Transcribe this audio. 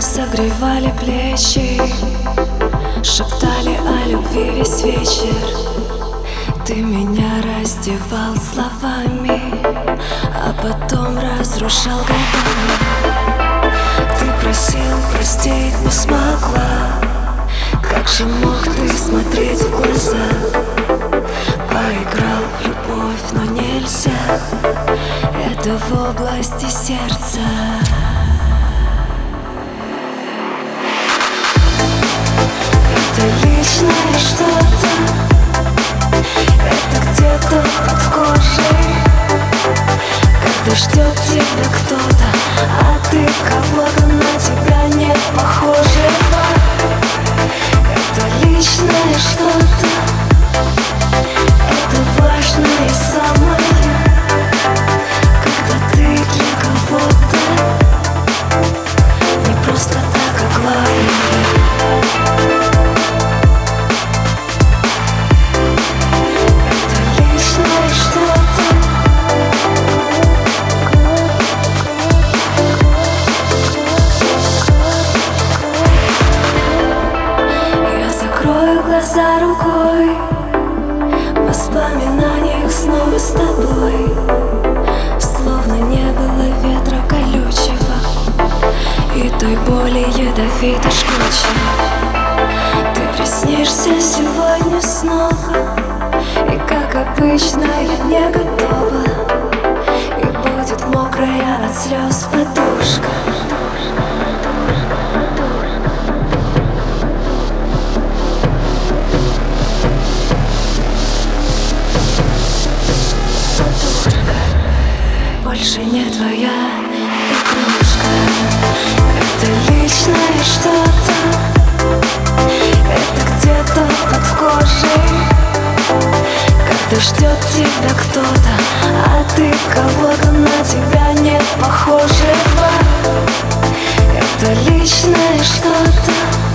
Согревали плечи Шептали о любви весь вечер. Ты меня раздевал словами А потом разрушал годами. Ты просил простить, не смогла. Как же мог ты смотреть в глаза? Поиграл в любовь, но нельзя. Это в области сердца ждет тебя кто-то А ты кого-то на тебя закрою глаза рукой. В воспоминаниях снова с тобой. Словно не было ветра колючего. И той боли ядовито жгучей Ты приснишься сегодня снова. И как обычно я не готова. И будет мокрая от слез подушка Не твоя игрушка Это личное что-то. Это где-то под кожей Когда ждет тебя кто-то А ты кого-то на тебя не похожего. Это личное что-то